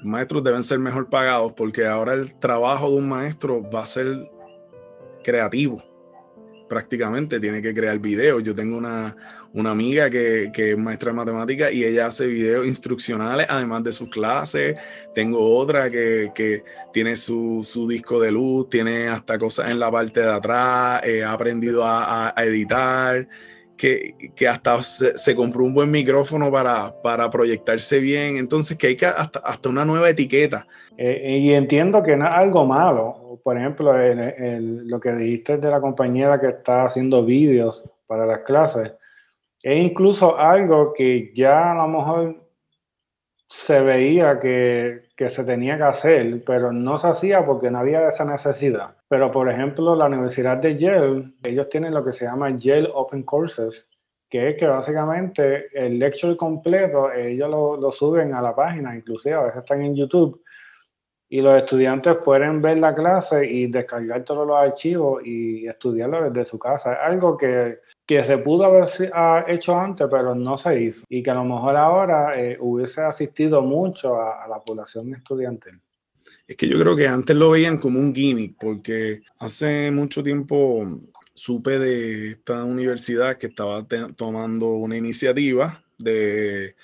maestros deben ser mejor pagados porque ahora el trabajo de un maestro va a ser creativo prácticamente, tiene que crear videos. Yo tengo una, amiga que, que, es maestra de matemáticas y ella hace videos instruccionales además de sus clases. Tengo otra que, que tiene su, su, disco de luz, tiene hasta cosas en la parte de atrás, eh, ha aprendido a, a editar que, que hasta se, compró un buen micrófono para, para, proyectarse bien. Entonces, que hay que hasta, hasta una nueva etiqueta. Eh, y entiendo que no es algo malo. Por ejemplo, lo que dijiste de la compañera que está haciendo vídeos para las clases, es incluso algo que ya a lo mejor se veía que, que se tenía que hacer, pero no se hacía porque no había esa necesidad. Pero, por ejemplo, la Universidad de Yale, ellos tienen lo que se llama Yale Open Courses, que es que básicamente el lecture completo, ellos lo, lo suben a la página, inclusive a veces están en YouTube, y los estudiantes pueden ver la clase y descargar todos los archivos y estudiarlo desde su casa. Es algo que, que se pudo haber hecho antes, pero no se hizo. Y que a lo mejor ahora eh, hubiese asistido mucho a, a la población estudiantil. Es que yo creo que antes lo veían como un gimmick, porque hace mucho tiempo supe de esta universidad que estaba tomando una iniciativa de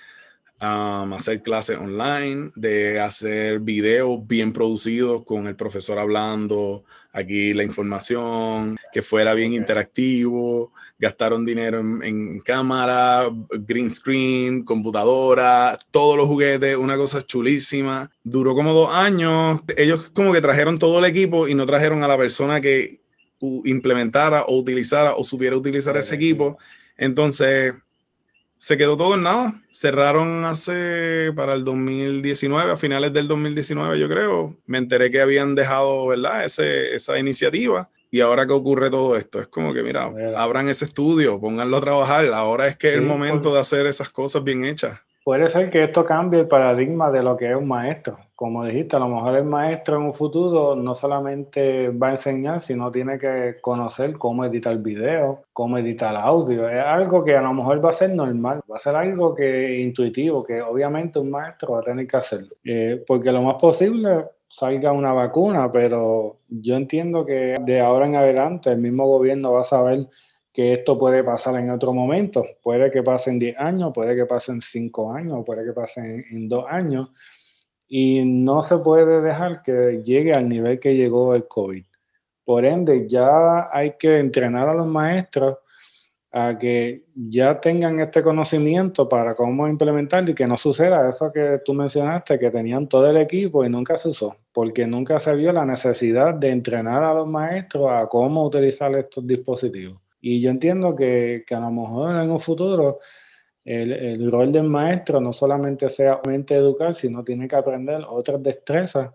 hacer clases online, de hacer videos bien producidos con el profesor hablando aquí la información, que fuera bien interactivo, gastaron dinero en, cámara, green screen, computadora, todos los juguetes, una cosa chulísima. Duró como dos años, ellos como que trajeron todo el equipo y no trajeron a la persona que implementara o utilizara o supiera utilizar ese equipo. Entonces, se quedó todo en nada. Cerraron hace para el 2019, a finales del 2019 yo creo. Me enteré que habían dejado, ¿verdad? Ese, esa iniciativa. Y ahora que ocurre todo esto, es como que, mira, abran ese estudio, pónganlo a trabajar. Ahora es que es el momento de hacer esas cosas bien hechas. Puede ser que esto cambie el paradigma de lo que es un maestro. Como dijiste, a lo mejor el maestro en un futuro no solamente va a enseñar, sino tiene que conocer cómo editar video, cómo editar audio. Es algo que a lo mejor va a ser normal, va a ser algo que intuitivo, que obviamente un maestro va a tener que hacerlo. Eh, porque lo más posible salga una vacuna, pero yo entiendo que de ahora en adelante el mismo gobierno va a saber que esto puede pasar en otro momento. Puede que pasen 10 años, puede que pasen 5 años, puede que pasen en 2 años. Y no se puede dejar que llegue al nivel que llegó el COVID. Por ende, ya hay que entrenar a los maestros a que ya tengan este conocimiento para cómo implementar y que no suceda eso que tú mencionaste, que tenían todo el equipo y nunca se usó, porque nunca se vio la necesidad de entrenar a los maestros a cómo utilizar estos dispositivos. Y yo entiendo que, que a lo mejor en un futuro el, el, rol del maestro no solamente sea educar, sino tiene que aprender otras destrezas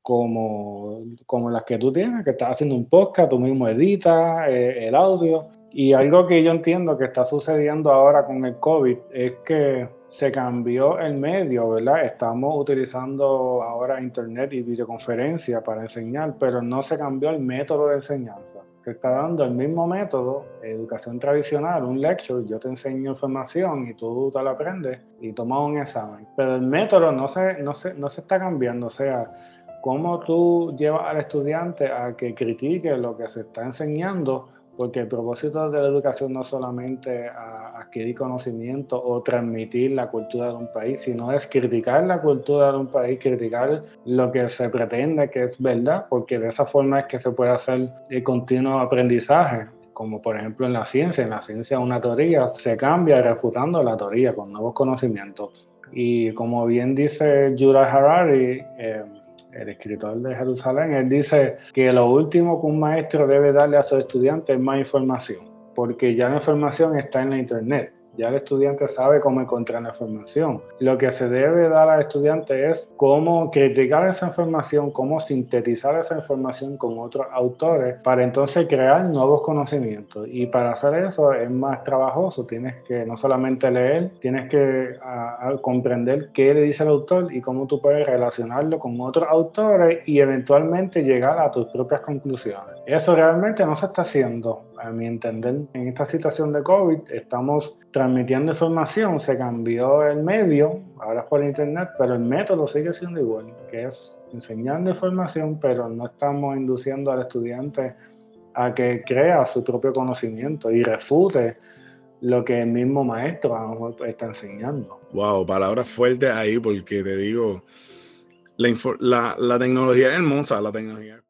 como, como las que tú tienes, que estás haciendo un podcast, tú mismo editas eh, el audio. Y algo que yo entiendo que está sucediendo ahora con el COVID es que se cambió el medio, ¿verdad? Estamos utilizando ahora internet y videoconferencia para enseñar, pero no se cambió el método de enseñanza que está dando el mismo método, educación tradicional, un lecture, yo te enseño información y tú te la aprendes y tomas un examen. Pero el método no se, no se, no se está cambiando, o sea, cómo tú llevas al estudiante a que critique lo que se está enseñando porque el propósito de la educación no es solamente adquirir conocimiento o transmitir la cultura de un país, sino es criticar la cultura de un país, criticar lo que se pretende que es verdad, porque de esa forma es que se puede hacer el continuo aprendizaje como por ejemplo en la ciencia, en la ciencia una teoría se cambia refutando la teoría con nuevos conocimientos. Y como bien dice Yuval Harari, eh, el escritor de Jerusalén, él dice que lo último que un maestro debe darle a sus estudiantes es más información, porque ya la información está en la internet. Ya el estudiante sabe cómo encontrar la información. Lo que se debe dar al estudiante es cómo criticar esa información, cómo sintetizar esa información con otros autores para entonces crear nuevos conocimientos. Y para hacer eso es más trabajoso. Tienes que no solamente leer, tienes que comprender qué le dice el autor y cómo tú puedes relacionarlo con otros autores y eventualmente llegar a tus propias conclusiones. Eso realmente no se está haciendo a mi entender, en esta situación de COVID estamos transmitiendo información, se cambió el medio, ahora es por internet, pero el método sigue siendo igual, que es enseñando información, pero no estamos induciendo al estudiante a que crea su propio conocimiento y refute lo que el mismo maestro a lo mejor está enseñando. Wow, palabras fuertes ahí porque te digo, la, la, tecnología es hermosa, la tecnología